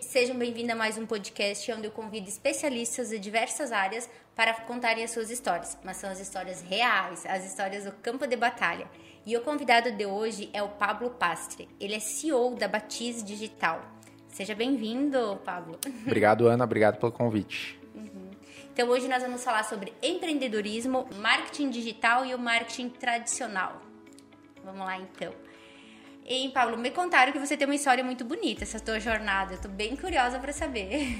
sejam bem-vindos a mais um podcast onde eu convido especialistas de diversas áreas para contarem as suas histórias, mas são as histórias reais, as histórias do campo de batalha. E o convidado de hoje é o Pablo Pastre. Ele é CEO da Batiz Digital. Seja bem-vindo, Pablo. Obrigado, Ana. Obrigado pelo convite. Uhum. Então, hoje nós vamos falar sobre empreendedorismo, marketing digital e o marketing tradicional. Vamos lá, então. E, Paulo, me contaram que você tem uma história muito bonita, essa tua jornada. Eu tô bem curiosa para saber.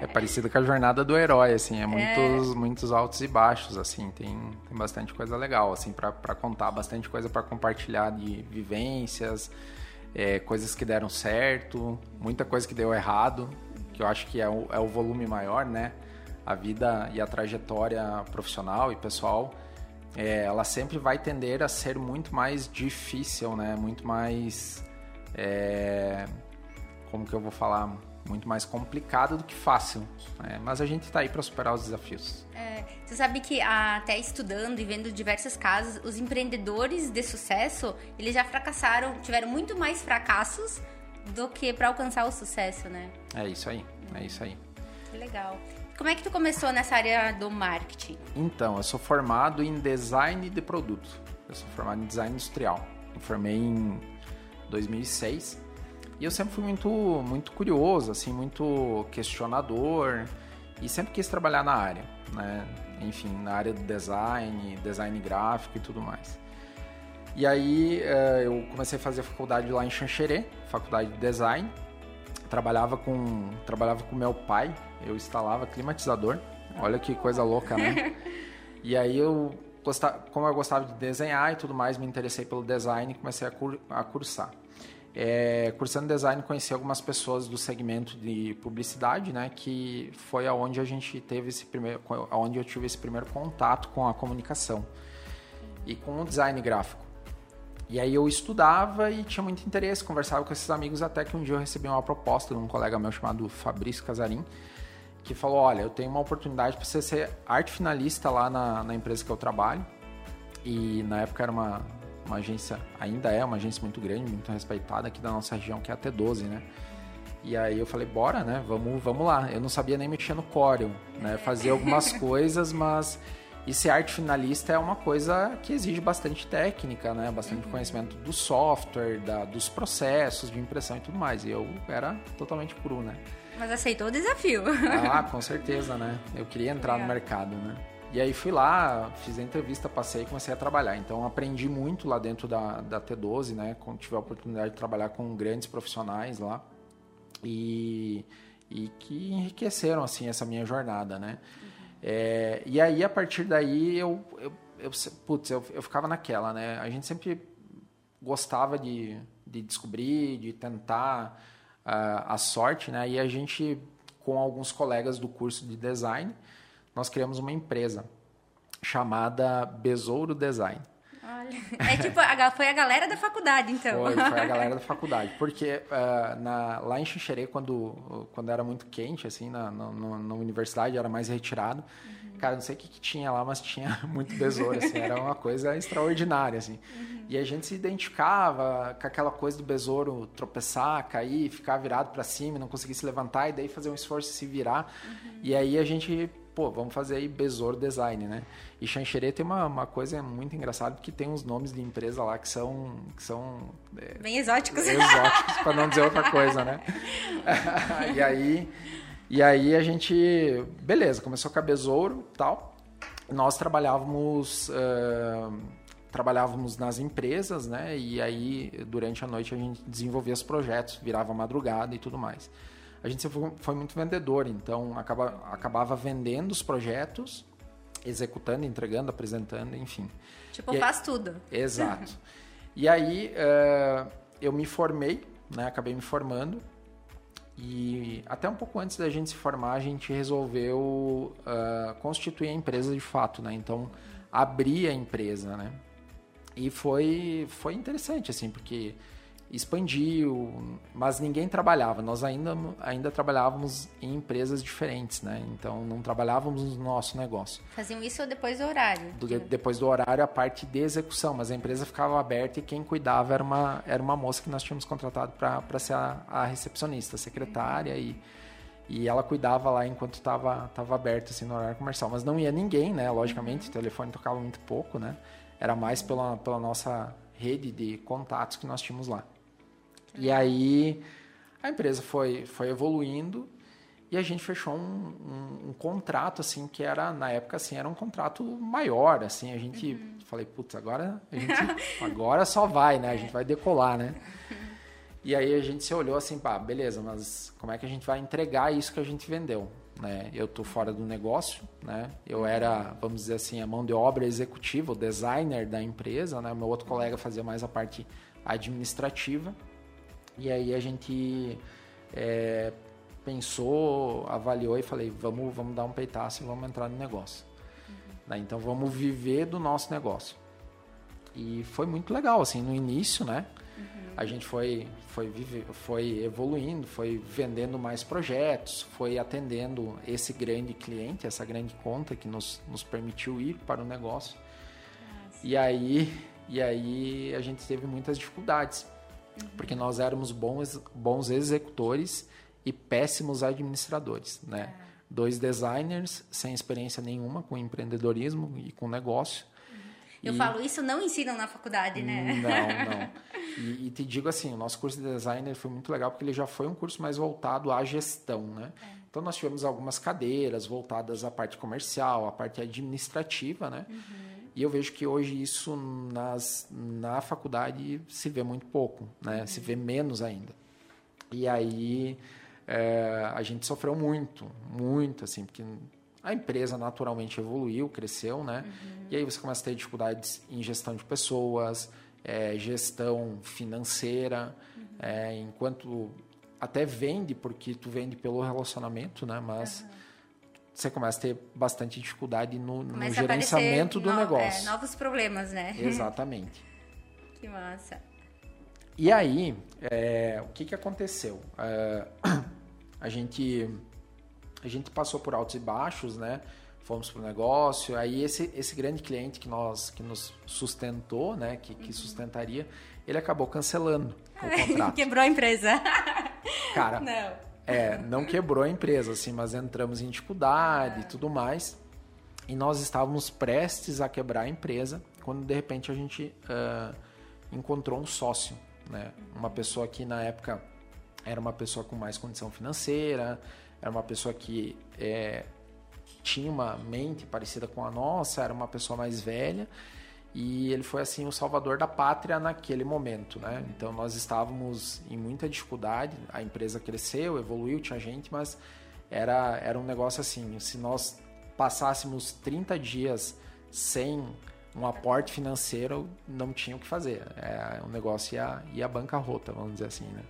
é parecido com a jornada do herói, assim, é muitos, é... muitos altos e baixos, assim, tem, tem bastante coisa legal, assim, para contar, bastante coisa para compartilhar de vivências, é, coisas que deram certo, muita coisa que deu errado, que eu acho que é o, é o volume maior, né? A vida e a trajetória profissional e pessoal é, ela sempre vai tender a ser muito mais difícil, né? Muito mais. É, como que eu vou falar? Muito mais complicado do que fácil. Né? Mas a gente está aí para superar os desafios. É, você sabe que até estudando e vendo diversos casos, os empreendedores de sucesso, eles já fracassaram, tiveram muito mais fracassos do que para alcançar o sucesso, né? É isso aí, é isso aí. Que legal. Como é que tu começou nessa área do marketing? Então, eu sou formado em design de produto. Eu sou formado em design industrial. Eu formei em 2006 e eu sempre fui muito, muito curioso, assim, muito questionador e sempre quis trabalhar na área, né? Enfim, na área do design, design gráfico e tudo mais. E aí eh, eu comecei a fazer faculdade lá em Xanxerê, faculdade de design. Trabalhava com, trabalhava com meu pai, eu instalava climatizador. Olha que coisa louca, né? e aí eu gostava, como eu gostava de desenhar e tudo mais, me interessei pelo design e comecei a, cur, a cursar. É, cursando design, conheci algumas pessoas do segmento de publicidade, né? Que foi aonde a gente teve esse primeiro, aonde eu tive esse primeiro contato com a comunicação e com o design gráfico. E aí eu estudava e tinha muito interesse, conversava com esses amigos até que um dia eu recebi uma proposta de um colega meu chamado Fabrício Casarim, que falou: Olha, eu tenho uma oportunidade para você ser arte finalista lá na, na empresa que eu trabalho. E na época era uma, uma agência, ainda é uma agência muito grande, muito respeitada aqui da nossa região, que é a T12, né? E aí eu falei, bora, né? Vamos, vamos lá. Eu não sabia nem mexer no Corel, né? Fazia algumas coisas, mas e ser arte finalista é uma coisa que exige bastante técnica, né? Bastante uhum. conhecimento do software, da, dos processos de impressão e tudo mais. E eu era totalmente cru, né? Mas aceitou o desafio. Ah, com certeza, né? Eu queria entrar no mercado, né? E aí fui lá, fiz a entrevista, passei e comecei a trabalhar. Então aprendi muito lá dentro da, da T12, né? Quando tive a oportunidade de trabalhar com grandes profissionais lá. E, e que enriqueceram, assim, essa minha jornada, né? Uhum. É, e aí, a partir daí, eu, eu, eu, putz, eu, eu ficava naquela, né? A gente sempre gostava de, de descobrir, de tentar a sorte, né? E a gente, com alguns colegas do curso de design, nós criamos uma empresa chamada Besouro Design. Olha, é tipo, foi a galera da faculdade, então. Foi, foi a galera da faculdade. Porque uh, na, lá em Xixerê, quando, quando era muito quente, assim, na, na, na universidade, era mais retirado, uhum. cara, não sei o que, que, tinha lá, mas tinha muito besouro, assim, era uma coisa extraordinária, assim. Uhum. E a gente se identificava com aquela coisa do besouro tropeçar, cair, ficar virado para cima, não conseguir se levantar e daí fazer um esforço e se virar. Uhum. E aí a gente, pô, vamos fazer aí besouro design, né? E Xanxerê tem uma, uma coisa muito engraçada porque tem uns nomes de empresa lá que são que são é, bem exóticos. Exóticos para não dizer outra coisa, né? e aí e aí a gente, beleza, começou com a besouro, tal. Nós trabalhávamos uh, trabalhávamos nas empresas, né? E aí, durante a noite, a gente desenvolvia os projetos, virava madrugada e tudo mais. A gente foi, foi muito vendedor, então acaba, acabava vendendo os projetos, executando, entregando, apresentando, enfim. Tipo, e faz tudo. Exato. e aí, uh, eu me formei, né? Acabei me formando. E até um pouco antes da gente se formar, a gente resolveu uh, constituir a empresa de fato, né? Então, abrir a empresa, né? E foi, foi interessante, assim, porque expandiu, mas ninguém trabalhava. Nós ainda, ainda trabalhávamos em empresas diferentes, né? Então não trabalhávamos no nosso negócio. Faziam isso depois do horário? Do, depois do horário, a parte de execução, mas a empresa ficava aberta e quem cuidava era uma, era uma moça que nós tínhamos contratado para ser a, a, recepcionista, a secretária uhum. e, e ela cuidava lá enquanto estava tava aberto assim, no horário comercial. Mas não ia ninguém, né? Logicamente, uhum. o telefone tocava muito pouco, né? Era mais pela, pela nossa rede de contatos que nós tínhamos lá. E aí a empresa foi, foi evoluindo e a gente fechou um, um, um, contrato assim que era na época assim era um contrato maior assim. A gente uhum. falei putz agora a gente agora só vai né? A gente vai decolar né? E aí a gente se olhou assim pá beleza mas como é que a gente vai entregar isso que a gente vendeu né? Eu tô fora do negócio né? Eu era vamos dizer assim a mão de obra executiva o designer da empresa né? Meu outro colega fazia mais a parte administrativa e aí a gente é, pensou, avaliou e falei, vamos, vamos dar um peitaço e vamos entrar no negócio. Uhum. Né? Então vamos viver do nosso negócio. E foi muito legal, assim, no início, né? Uhum. A gente foi, foi, vive, foi evoluindo, foi vendendo mais projetos, foi atendendo esse grande cliente, essa grande conta que nos, nos permitiu ir para o negócio. Nossa. E aí, e aí a gente teve muitas dificuldades porque nós éramos bons, bons executores e péssimos administradores, né? É. Dois designers sem experiência nenhuma com empreendedorismo e com negócio. Eu e... falo, isso não ensinam na faculdade, né? Não, não. E, e, te digo assim, o nosso curso de designer foi muito legal porque ele já foi um curso mais voltado à gestão, né? É. Então nós tivemos algumas cadeiras voltadas à parte comercial, à parte administrativa, né? Uhum. E eu vejo que hoje isso nas, na faculdade se vê muito pouco, né? Uhum. Se vê menos ainda. E aí é, a gente sofreu muito, muito, assim, porque a empresa naturalmente evoluiu, cresceu, né? Uhum. E aí você começa a ter dificuldades em gestão de pessoas, é, gestão financeira, uhum. é, enquanto até vende, porque tu vende pelo relacionamento, né? Mas você começa a ter bastante dificuldade no, no gerenciamento do no, negócio. É, novos problemas, né? Exatamente. que massa. E aí, é, o que, que aconteceu? É, a gente a gente passou por altos e baixos, né? Fomos para o negócio. Aí esse, esse grande cliente que nós que nos sustentou, né? Que, que uhum. sustentaria, ele acabou cancelando o contrato. Quebrou a empresa. Cara, não é, não quebrou a empresa, assim, mas entramos em dificuldade e tudo mais. E nós estávamos prestes a quebrar a empresa quando de repente a gente uh, encontrou um sócio, né? Uma pessoa que na época era uma pessoa com mais condição financeira, era uma pessoa que é, tinha uma mente parecida com a nossa, era uma pessoa mais velha e ele foi assim o salvador da pátria naquele momento, né? Então nós estávamos em muita dificuldade, a empresa cresceu, evoluiu, tinha gente, mas era era um negócio assim, se nós passássemos 30 dias sem um aporte financeiro, não tinha o que fazer. É, o negócio ia, ia bancarrota, vamos dizer assim, né?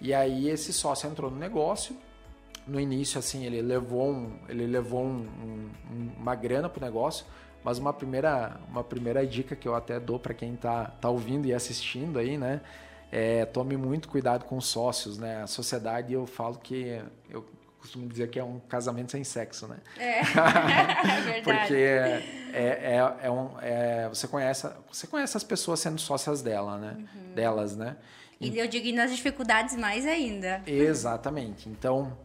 E aí esse sócio entrou no negócio. No início, assim, ele levou, um, ele levou um, um, uma grana para o negócio, mas uma primeira, uma primeira dica que eu até dou para quem está tá ouvindo e assistindo aí, né? É, tome muito cuidado com os sócios, né? A sociedade, eu falo que eu costumo dizer que é um casamento sem sexo, né? É, é verdade. Porque é, é, é, um, é, você, conhece, você conhece as pessoas sendo sócias dela, né? Uhum. Delas, né? E eu digo nas dificuldades mais ainda. Exatamente. Então,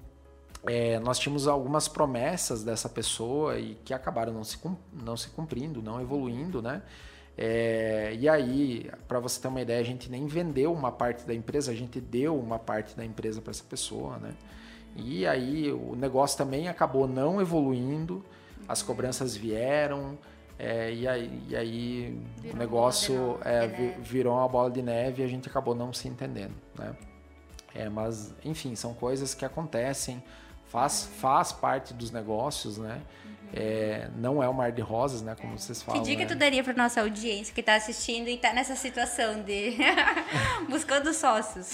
é, nós tínhamos algumas promessas dessa pessoa e que acabaram não se, não se cumprindo, não evoluindo, né? É, e aí, para você ter uma ideia, a gente nem vendeu uma parte da empresa, a gente deu uma parte da empresa para essa pessoa, né? E aí o negócio também acabou não evoluindo, as cobranças vieram, é, e aí, e aí o negócio é, virou uma bola de neve e a gente acabou não se entendendo, né? É, mas, enfim, são coisas que acontecem faz, faz parte dos negócios, né? É, não é um mar de rosas, né? Como vocês falam. Que dica né? tu daria para nossa audiência que está assistindo e está nessa situação de buscando sócios?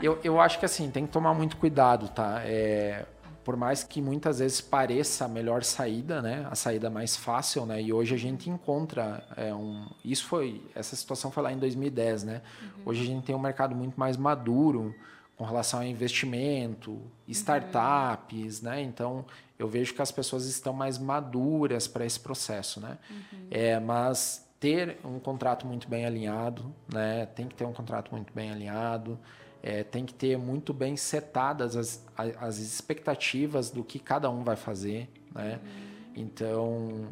Eu, eu acho que assim, tem que tomar muito cuidado, tá? É, por mais que muitas vezes pareça a melhor saída, né, a saída mais fácil, né, e hoje a gente encontra é, um, isso foi, essa situação foi lá em 2010, né, uhum. hoje a gente tem um mercado muito mais maduro com relação a investimento, startups, uhum. né, então eu vejo que as pessoas estão mais maduras para esse processo, né, uhum. é, mas ter um contrato muito bem alinhado, né, tem que ter um contrato muito bem alinhado, é, tem que ter muito bem setadas as, as expectativas do que cada um vai fazer, né? Uhum. Então,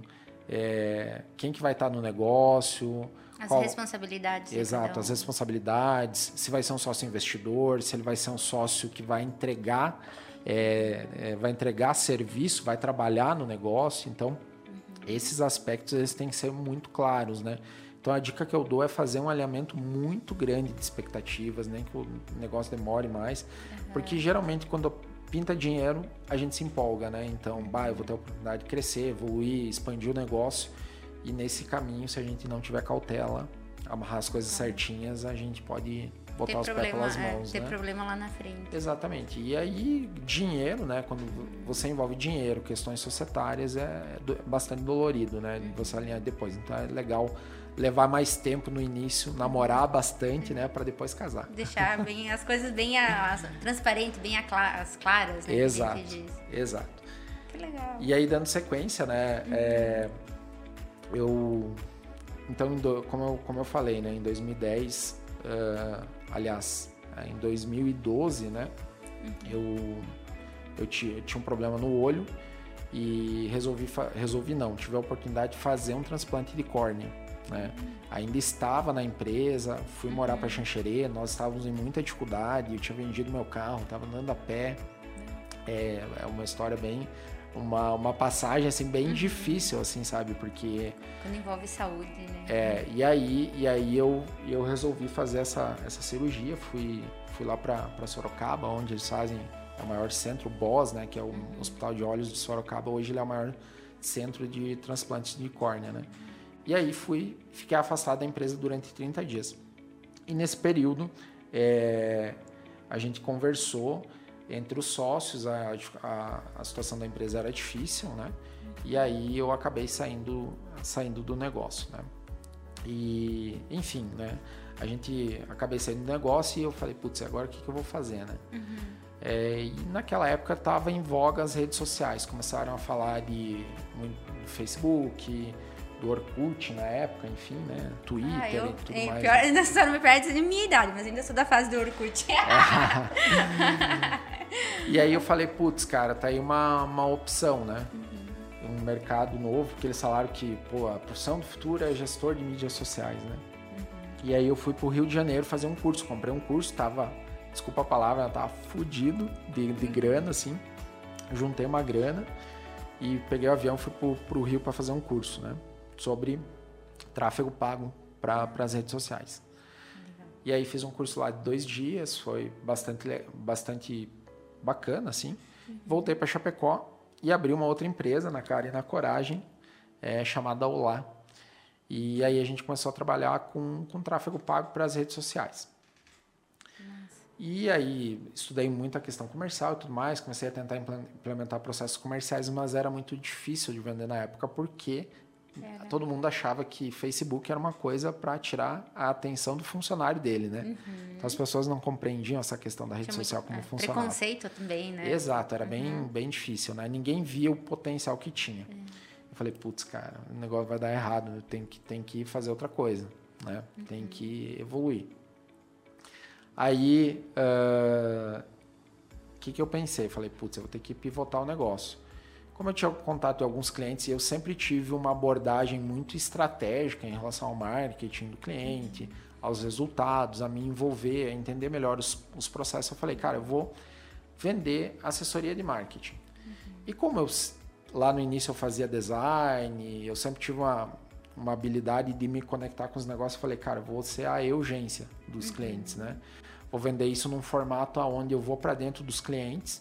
é, quem que vai estar no negócio... As qual... responsabilidades. Exato, um. as responsabilidades. Se vai ser um sócio investidor, se ele vai ser um sócio que vai entregar, é, é vai entregar serviço, vai trabalhar no negócio. Então, uhum. esses aspectos eles têm que ser muito claros, né? Então a dica que eu dou é fazer um alinhamento muito grande de expectativas, nem que o negócio demore mais, uhum. porque geralmente quando pinta dinheiro a gente se empolga, né? Então, bah, eu vou ter a oportunidade de crescer, evoluir, expandir o negócio e nesse caminho, se a gente não tiver cautela, amarrar as coisas certinhas, a gente pode botar ter os problema, pés pelas é, mãos, é, ter né? problema lá na frente. Exatamente. E aí, dinheiro, né? Quando você envolve dinheiro, questões societárias, é bastante dolorido, né? Uhum. Você alinhar depois. Então, é legal levar mais tempo no início, namorar bastante, né, para depois casar. Deixar bem as coisas bem as, transparentes, bem as claras, né? Exato. Exato. Que legal. E aí dando sequência, né, uhum. é, eu então como eu, como eu falei, né, em 2010, uh, aliás, em 2012, né, uhum. eu eu tinha, eu tinha um problema no olho e resolvi resolvi não, tive a oportunidade de fazer um transplante de córnea. Né? Ainda estava na empresa, fui morar para Xanxerê, nós estávamos em muita dificuldade, eu tinha vendido meu carro, estava andando a pé. É, é uma história bem uma, uma passagem assim bem uhum. difícil assim sabe porque quando envolve saúde né é e aí e aí eu eu resolvi fazer essa essa cirurgia fui fui lá para Sorocaba onde eles fazem é o maior centro BOS né que é o uhum. Hospital de Olhos de Sorocaba hoje ele é o maior centro de transplantes de córnea né e aí fui, fiquei afastado da empresa durante 30 dias. E nesse período, é, a gente conversou entre os sócios, a, a, a, situação da empresa era difícil, né? E aí eu acabei saindo, saindo do negócio, né? E, enfim, né? A gente acabei saindo do negócio e eu falei, putz, agora o que, que eu vou fazer, né? Uhum. É, e naquela época estava em voga as redes sociais, começaram a falar de, de Facebook, do Orkut na época, enfim, né? Twitter ah, eu, e tudo é, mais. Pior, ainda só não me perde de minha idade, mas ainda sou da fase do Orkut. e aí eu falei, putz, cara, tá aí uma, uma opção, né? Uhum. Um mercado novo, porque eles falaram que, pô, a profissão do futuro é gestor de mídias sociais, né? Uhum. E aí eu fui pro Rio de Janeiro fazer um curso, comprei um curso, tava, desculpa a palavra, tava fudido de, de grana, assim. Juntei uma grana e peguei o avião, fui pro, pro Rio para fazer um curso, né? Sobre tráfego pago para as redes sociais. Legal. E aí fiz um curso lá de dois dias, foi bastante, bastante bacana, assim. Uhum. Voltei para Chapecó e abri uma outra empresa na cara e na coragem, é, chamada Olá. E aí a gente começou a trabalhar com, com tráfego pago para as redes sociais. E aí estudei muito a questão comercial e tudo mais, comecei a tentar implementar processos comerciais, mas era muito difícil de vender na época porque era. Todo mundo achava que Facebook era uma coisa para tirar a atenção do funcionário dele, né? Uhum. Então as pessoas não compreendiam essa questão da rede social muito, como é, funcionava. Preconceito também, né? Exato, era uhum. bem, bem difícil, né? Ninguém via o potencial que tinha. É. Eu falei, putz, cara, o negócio vai dar errado, tem que, tem que fazer outra coisa, né? Uhum. Tem que evoluir. Aí, o uh, que, que eu pensei? Falei, putz, eu vou ter que pivotar o negócio. Como eu tinha contato com alguns clientes, eu sempre tive uma abordagem muito estratégica em relação ao marketing do cliente, aos resultados, a me envolver, a entender melhor os, os processos. Eu falei, cara, eu vou vender assessoria de marketing. Uhum. E como eu lá no início eu fazia design, eu sempre tive uma, uma habilidade de me conectar com os negócios, eu falei, cara, eu vou ser a urgência dos uhum. clientes, né? Vou vender isso num formato onde eu vou para dentro dos clientes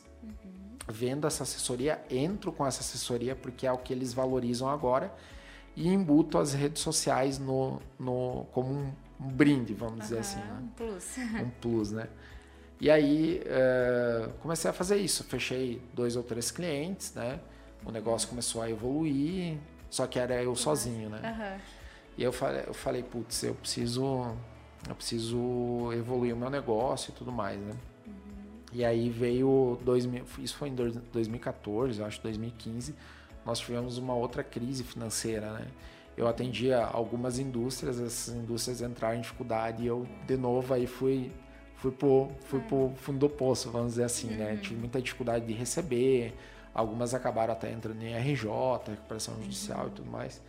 vendo essa assessoria, entro com essa assessoria porque é o que eles valorizam agora e embuto as redes sociais no, no, como um, um brinde, vamos uhum, dizer assim. Né? Um plus. Um plus, né? E aí uh, comecei a fazer isso. Fechei dois ou três clientes, né? O negócio começou a evoluir, só que era eu sozinho, né? Uhum. E eu falei, eu falei, putz, eu preciso, eu preciso evoluir o meu negócio e tudo mais, né? E aí veio 2000, isso foi em 2014, acho 2015, nós tivemos uma outra crise financeira, né? Eu atendia algumas indústrias, essas indústrias entraram em dificuldade e eu de novo aí fui fui pro, fui pro fundo do poço, vamos dizer assim, né? uhum. Tive muita dificuldade de receber, algumas acabaram até entrando em RJ, recuperação judicial uhum. e tudo mais.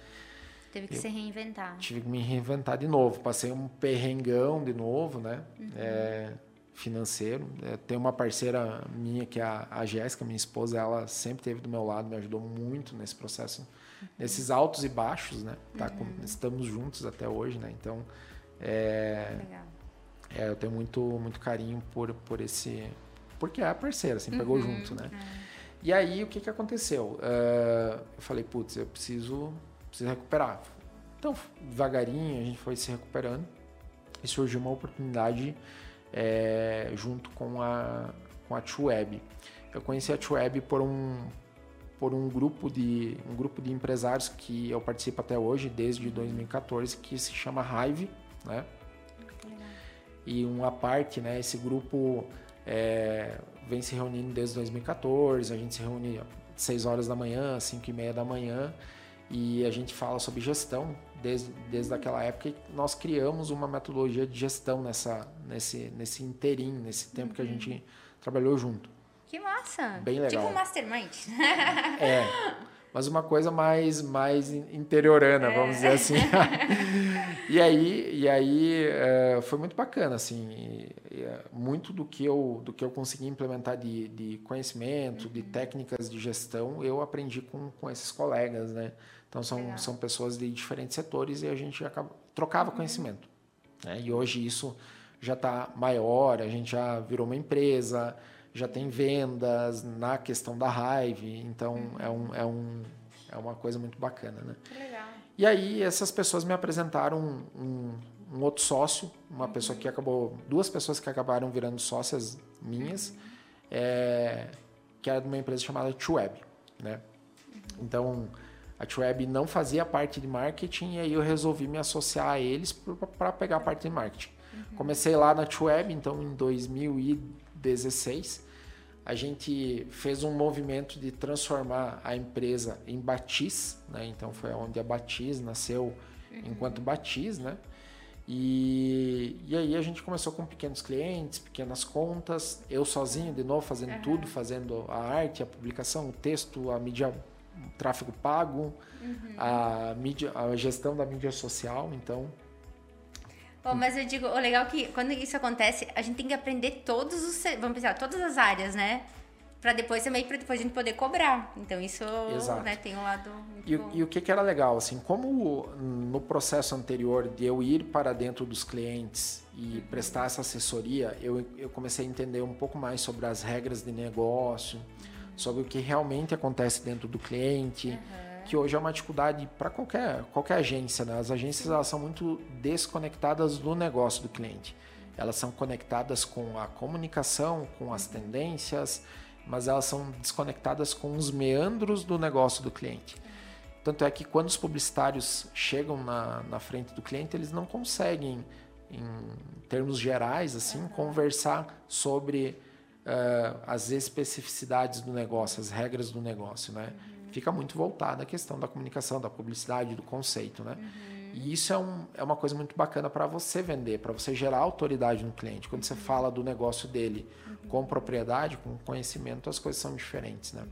Teve que eu se reinventar. Tive que me reinventar de novo. Passei um perrengão de novo, né? Uhum. É, financeiro. É, tem uma parceira minha que é a, a Jéssica, minha esposa, ela sempre esteve do meu lado, me ajudou muito nesse processo, uhum. nesses altos e baixos, né? Tá com, uhum. estamos juntos até hoje, né? Então, é. É, eu tenho muito, muito carinho por, por esse. Porque é a parceira, assim, pegou uhum. junto, né? É. E aí, o que, que aconteceu? Uh, eu falei, putz, eu preciso, preciso recuperar. Então, devagarinho, a gente foi se recuperando e surgiu uma oportunidade é, junto com a, com a Web. Eu conheci a Web por um, por um grupo de um grupo de empresários que eu participo até hoje desde 2014 que se chama Hive, né? E uma parte, né? Esse grupo é, vem se reunindo desde 2014. A gente se reúne às 6 horas da manhã, 5 e meia da manhã e a gente fala sobre gestão desde, desde aquela época nós criamos uma metodologia de gestão nessa, nesse, nesse interim, nesse tempo uhum. que a gente uhum. trabalhou junto. Que massa! Bem legal. Tipo um mastermind. É, mas uma coisa mais, mais interiorana, é. vamos dizer assim. e aí, e aí é, foi muito bacana, assim, é, muito do que eu, do que eu consegui implementar de, de conhecimento, uhum. de técnicas de gestão, eu aprendi com, com esses colegas, né? Então são, são pessoas de diferentes setores e a gente acaba, trocava uhum. conhecimento. Né? E hoje isso já está maior, a gente já virou uma empresa, já tem vendas na questão da Hive, então uhum. é, um, é, um, é uma coisa muito bacana. Né? Legal. E aí essas pessoas me apresentaram um, um, um outro sócio, uma uhum. pessoa que acabou, duas pessoas que acabaram virando sócias minhas, uhum. é, que era de uma empresa chamada Tweb, né? Uhum. Então a Tweb não fazia parte de marketing e aí eu resolvi me associar a eles para pegar a parte de marketing. Uhum. Comecei lá na Tweb, então em 2016 a gente fez um movimento de transformar a empresa em Batiz, né? Então foi onde a Batiz nasceu uhum. enquanto Batiz, né? E, e aí a gente começou com pequenos clientes, pequenas contas, eu sozinho de novo fazendo uhum. tudo, fazendo a arte, a publicação, o texto, a mídia tráfego pago, uhum. a, mídia, a gestão da mídia social, então... Bom, mas eu digo, o legal é que quando isso acontece, a gente tem que aprender todos os, vamos pensar, todas as áreas, né? Para depois também, para depois a gente poder cobrar. Então isso, né, tem um lado e, e, o que, que era legal, assim, como no processo anterior de eu ir para dentro dos clientes e uhum. prestar essa assessoria, eu, eu comecei a entender um pouco mais sobre as regras de negócio, sobre o que realmente acontece dentro do cliente, uhum. que hoje é uma dificuldade para qualquer, qualquer agência. Né? As agências elas são muito desconectadas do negócio do cliente. Elas são conectadas com a comunicação, com as tendências, mas elas são desconectadas com os meandros do negócio do cliente. Tanto é que quando os publicitários chegam na, na frente do cliente, eles não conseguem, em termos gerais, assim, uhum. conversar sobre uh, as especificidades do negócio, as regras do negócio, né? Uhum. Fica muito voltada à questão da comunicação, da publicidade, do conceito, né? Uhum. E isso é, um, é uma coisa muito bacana para você vender, para você gerar autoridade no cliente. Quando você uhum. fala do negócio dele uhum. com propriedade, com conhecimento, as coisas são diferentes, né?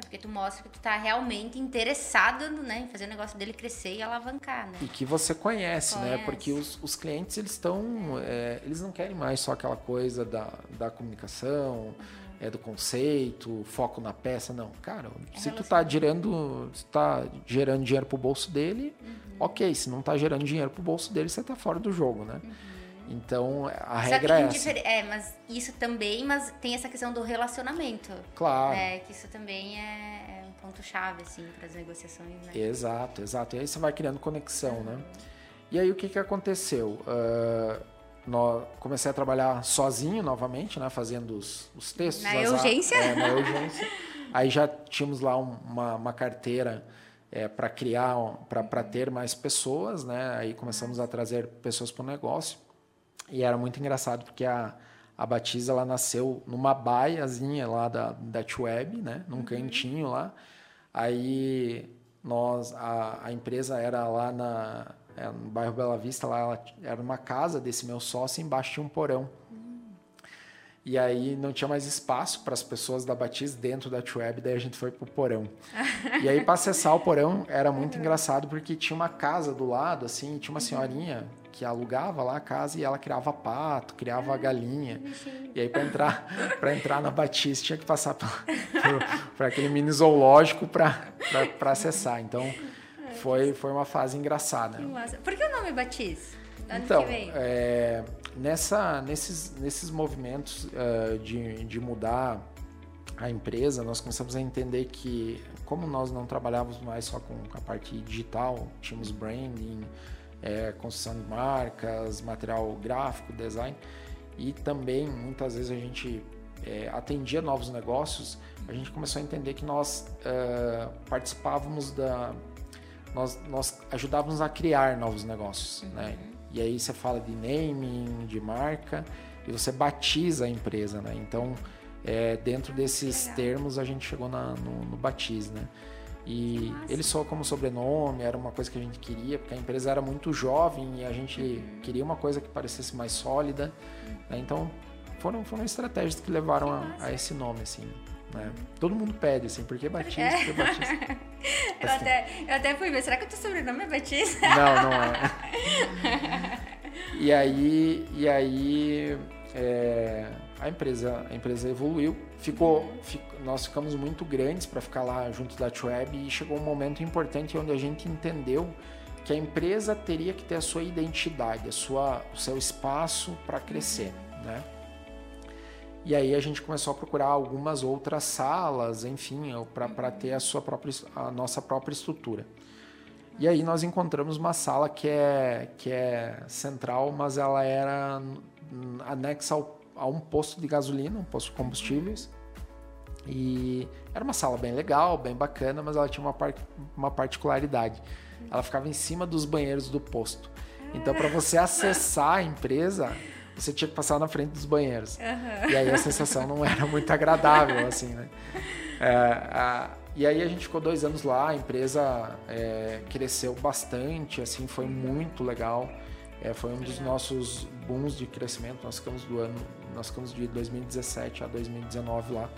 É porque tu mostra que tu tá realmente interessado né, em fazer o negócio dele crescer e alavancar, né? E que você conhece, conhece. né? Porque os, os clientes, eles estão... É, eles não querem mais só aquela coisa da, da comunicação, uhum. é, do conceito, foco na peça, não. Cara, é se tu tá gerando, se tá gerando dinheiro pro bolso dele, uhum. ok. Se não tá gerando dinheiro pro bolso dele, você tá fora do jogo, né? Uhum. Então, a regra é essa. É, mas isso também, mas tem essa questão do relacionamento. Claro. Né? Que isso também é, é um ponto-chave, assim, para as negociações, né? Exato, exato. E aí você vai criando conexão, uhum. né? E aí, o que, que aconteceu? Uh, nós, comecei a trabalhar sozinho novamente, né? Fazendo os, os textos. Na urgência? É, na urgência. Aí já tínhamos lá uma, uma carteira é, para criar, para ter mais pessoas, né? Aí começamos a trazer pessoas para o negócio. E era muito engraçado porque a, a Batiza ela nasceu numa baiazinha lá da, da Web, né? Num uhum. cantinho lá. Aí nós, a, a empresa era lá na, é, no bairro Bela Vista, lá era uma casa desse meu sócio, embaixo tinha um porão. E aí não tinha mais espaço para as pessoas da Batiz dentro da Web, daí a gente foi pro porão. e aí para acessar o porão era muito engraçado porque tinha uma casa do lado, assim, tinha uma senhorinha que alugava lá a casa e ela criava pato, criava galinha. E aí para entrar, para entrar na Batiz tinha que passar por, aquele mini zoológico para acessar. Então foi, foi uma fase engraçada. Por que o nome Batiz? então, é, nessa, nesses, nesses movimentos uh, de, de mudar a empresa, nós começamos a entender que, como nós não trabalhávamos mais só com a parte digital, tínhamos branding, é, construção de marcas, material gráfico, design, e também muitas vezes a gente é, atendia novos negócios, a gente começou a entender que nós uh, participávamos da. Nós, nós ajudávamos a criar novos negócios, uhum. né? E aí você fala de naming, de marca, e você batiza a empresa, né? Então, é, dentro desses termos, a gente chegou na, no, no Batiz, né? E ele só como sobrenome, era uma coisa que a gente queria, porque a empresa era muito jovem e a gente queria uma coisa que parecesse mais sólida. Né? Então, foram, foram estratégias que levaram a, a, esse nome, assim. Né? Todo mundo pede, assim, por que Batista? É. Batista? eu, até, eu até fui ver, será que o teu sobrenome é Batista? Não, não é. e aí, e aí é, a, empresa, a empresa evoluiu, ficou, nós ficamos muito grandes para ficar lá junto da Web e chegou um momento importante onde a gente entendeu que a empresa teria que ter a sua identidade, a sua, o seu espaço para crescer, né? E aí a gente começou a procurar algumas outras salas, enfim, para ter a, sua própria, a nossa própria estrutura. E aí nós encontramos uma sala que é, que é central, mas ela era anexa ao, a um posto de gasolina, um posto de combustíveis. E era uma sala bem legal, bem bacana, mas ela tinha uma, par uma particularidade. Ela ficava em cima dos banheiros do posto. Então, para você acessar a empresa, você tinha que passar na frente dos banheiros. Uhum. E aí a sensação não era muito agradável, assim, né? É, a, e aí a gente ficou dois anos lá, a empresa é, cresceu bastante, assim, foi muito legal. É, foi um dos nossos booms de crescimento. Nós ficamos do ano, nós ficamos de 2017 a 2019 lá.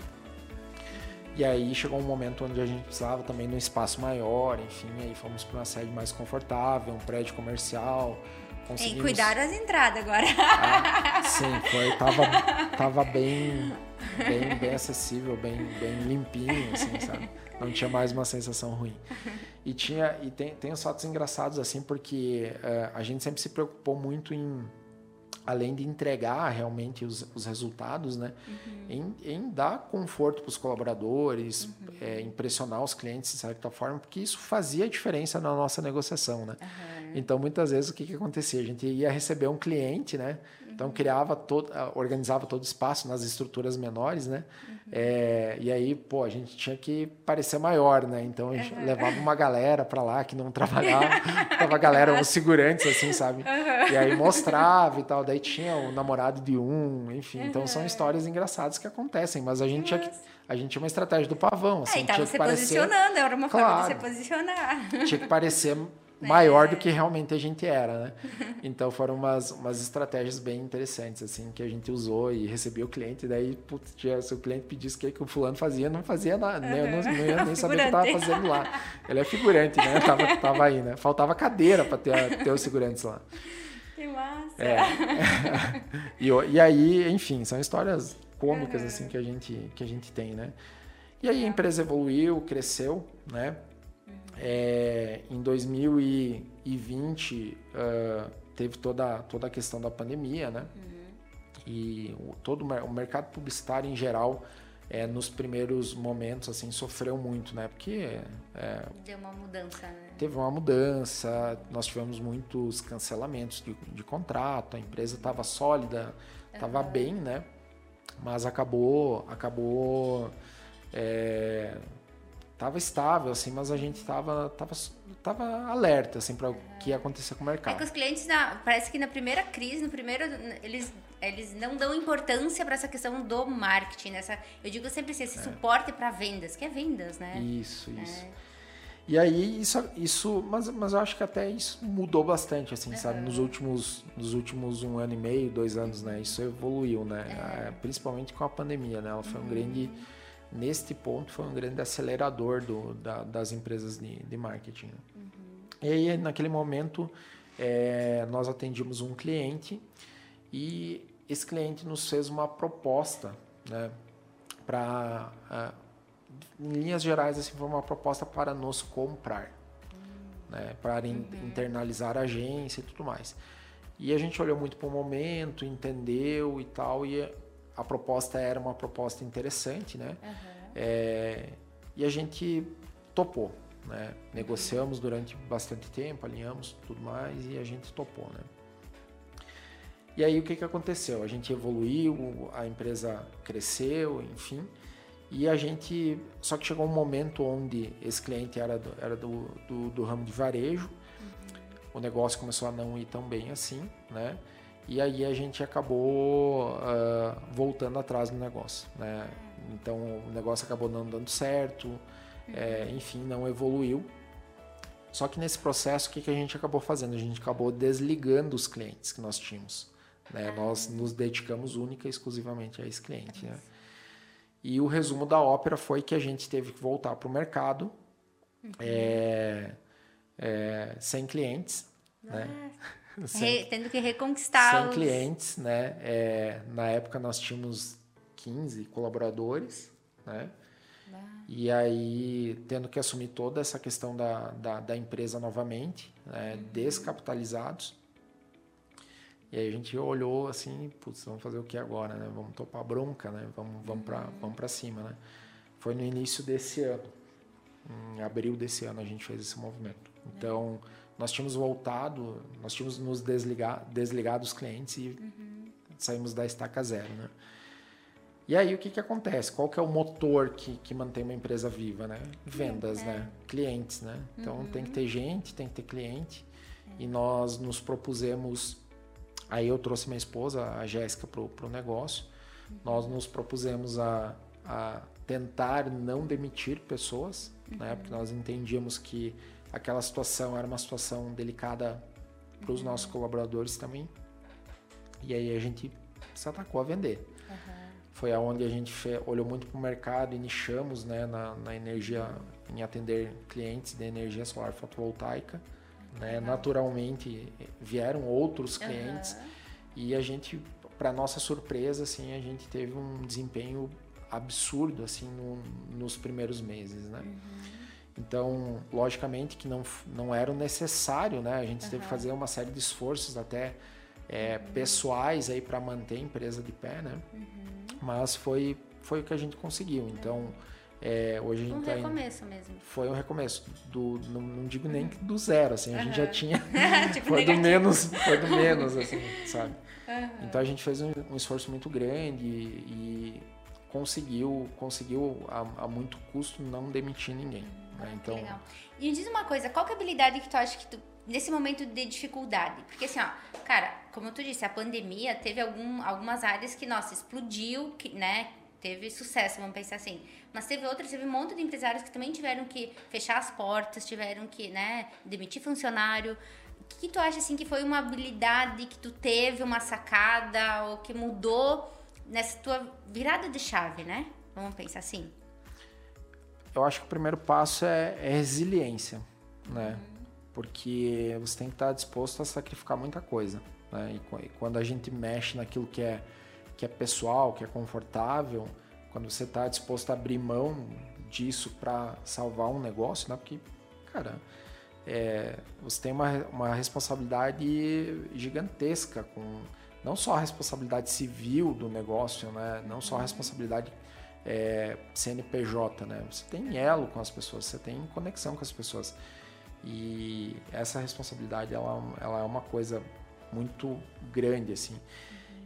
E aí chegou um momento onde a gente precisava também de um espaço maior, enfim, aí fomos para uma sede mais confortável, um prédio comercial, Conseguimos... E cuidar as entradas agora. Ah, sim, foi, tava, tava bem, bem, bem acessível, bem, bem limpinho, assim, sabe? Não tinha mais uma sensação ruim. E tinha e tem, tem os fatos engraçados assim, porque uh, a gente sempre se preocupou muito em além de entregar realmente os, os resultados, né, uhum. em, em, dar conforto para os colaboradores, uhum. é, impressionar os clientes de certa forma, porque isso fazia diferença na nossa negociação, né? Uhum. Então, muitas vezes, o que, que acontecia? A gente ia receber um cliente, né? Então, uhum. criava todo, organizava todo o espaço nas estruturas menores, né? Uhum. É, e aí, pô, a gente tinha que parecer maior, né? Então, a gente levava uma galera para lá que não trabalhava, tava a galera, os segurantes, assim, sabe? E aí mostrava e tal. Daí tinha o namorado de um, enfim. Então, são histórias engraçadas que acontecem, mas a gente tinha que a gente tinha uma estratégia do pavão. Assim, é, e tava se parecer... posicionando, era uma claro, forma de se posicionar. Tinha que parecer maior do que realmente a gente era, né? Então foram umas, umas estratégias bem interessantes, assim, que a gente usou e recebia o cliente, daí, putz, se o cliente pedisse o que, que o fulano fazia, não fazia nada, né? Eu não, não ia nem saber o que estava fazendo lá. Ele é figurante, né? Tava, tava aí, né? Faltava cadeira para ter, ter os figurantes lá. Que massa! É. e, e aí, enfim, são histórias cômicas, assim, que a, gente, que a gente tem, né? E aí a empresa evoluiu, cresceu, né? É, em 2020 uh, teve toda, toda a questão da pandemia, né? Uhum. E o, todo o mercado publicitário em geral é, nos primeiros momentos assim sofreu muito, né? Porque é, deu uma mudança, né? Teve uma mudança, nós tivemos muitos cancelamentos de, de contrato, a empresa estava sólida, estava uhum. bem, né? Mas acabou, acabou, é, tava estável assim, mas a gente estava tava, tava alerta assim para o que ia acontecer com o mercado. É que os clientes na, parece que na primeira crise, no primeiro eles eles não dão importância para essa questão do marketing, nessa, eu digo sempre assim, esse é. suporte para vendas, que é vendas, né? Isso, é. isso. E aí isso, isso mas, mas eu acho que até isso mudou bastante, assim, uhum. sabe? Nos últimos, nos últimos um ano e meio, dois anos, né? Isso evoluiu, né? É. Principalmente com a pandemia, né? Ela foi uhum. um grande, neste ponto, foi um grande acelerador do, da, das empresas de, de marketing. Né? Uhum. E aí, naquele momento, é, nós atendimos um cliente e esse cliente nos fez uma proposta, né, para, em linhas gerais, assim, foi uma proposta para nos comprar, né, para in, uhum. internalizar a agência e tudo mais. E a gente olhou muito para o momento, entendeu e tal, e a proposta era uma proposta interessante, né? Uhum. É, e a gente topou, né? Negociamos durante bastante tempo, alinhamos tudo mais e a gente topou, né? E aí o que, que aconteceu? A gente evoluiu, a empresa cresceu, enfim. E a gente. Só que chegou um momento onde esse cliente era do, era do, do, do ramo de varejo, uhum. o negócio começou a não ir tão bem assim, né? E aí a gente acabou uh, voltando atrás do negócio, né? Então o negócio acabou não dando certo, uhum. é, enfim, não evoluiu. Só que nesse processo, o que, que a gente acabou fazendo? A gente acabou desligando os clientes que nós tínhamos. Né? Nós nos dedicamos única e exclusivamente a esse cliente. Né? E o resumo da ópera foi que a gente teve que voltar para o mercado uhum. é, é, sem clientes. Né? Sem, tendo que reconquistar Sem os... clientes. Né? É, na época nós tínhamos 15 colaboradores. Né? E aí, tendo que assumir toda essa questão da, da, da empresa novamente, né? uhum. descapitalizados. E aí a gente olhou assim, putz, vamos fazer o que agora, né? Vamos topar bronca, né? Vamos, vamos para vamos para cima, né? Foi no início desse ano, em abril desse ano a gente fez esse movimento. Então, nós tínhamos voltado, nós tínhamos nos desligar, desligado os clientes e uhum. saímos da estaca zero, né? E aí o que, que acontece? Qual que é o motor que, que mantém uma empresa viva, né? Vendas, é. né? Clientes, né? Então uhum. tem que ter gente, tem que ter cliente. É. E nós nos propusemos Aí eu trouxe minha esposa, a Jéssica, para o negócio. Nós nos propusemos a, a tentar não demitir pessoas, uhum. né? Porque nós entendíamos que aquela situação era uma situação delicada para os uhum. nossos colaboradores também. E aí a gente se atacou a vender. Uhum. Foi aonde a gente olhou muito para o mercado e nichamos né, na, na energia, em atender clientes de energia solar fotovoltaica. Né? Naturalmente vieram outros clientes uhum. e a gente, para nossa surpresa, assim, a gente teve um desempenho absurdo assim no, nos primeiros meses, né? Uhum. Então, logicamente que não, não era o necessário, né? A gente uhum. teve que fazer uma série de esforços até é, uhum. pessoais aí para manter a empresa de pé, né? Uhum. Mas foi foi o que a gente conseguiu. Então é, hoje a gente um tá recomeço mesmo. Foi um recomeço. Do, não, não digo nem do zero, assim, a uhum. gente já tinha. tipo foi negativo. do menos, foi do menos, assim, sabe? Uhum. Então a gente fez um, um esforço muito grande e, e conseguiu, conseguiu a, a, muito custo não demitir ninguém. Né? Então, Legal. E me diz uma coisa, qual que é a habilidade que tu acha que tu, nesse momento de dificuldade? Porque assim, ó, cara, como tu disse, a pandemia teve algum, algumas áreas que, nossa, explodiu, que, né? teve sucesso, vamos pensar assim. Mas teve outras, teve um monte de empresários que também tiveram que fechar as portas, tiveram que, né, demitir funcionário. O que tu acha assim que foi uma habilidade que tu teve, uma sacada ou que mudou nessa tua virada de chave, né? Vamos pensar assim. Eu acho que o primeiro passo é, é resiliência, né? Uhum. Porque você tem que estar disposto a sacrificar muita coisa, né? E quando a gente mexe naquilo que é que é pessoal, que é confortável, quando você está disposto a abrir mão disso para salvar um negócio, né? Porque, cara, é, você tem uma, uma responsabilidade gigantesca com não só a responsabilidade civil do negócio, né? Não só a responsabilidade é, CNPJ, né? Você tem elo com as pessoas, você tem conexão com as pessoas. E essa responsabilidade, ela, ela é uma coisa muito grande, assim.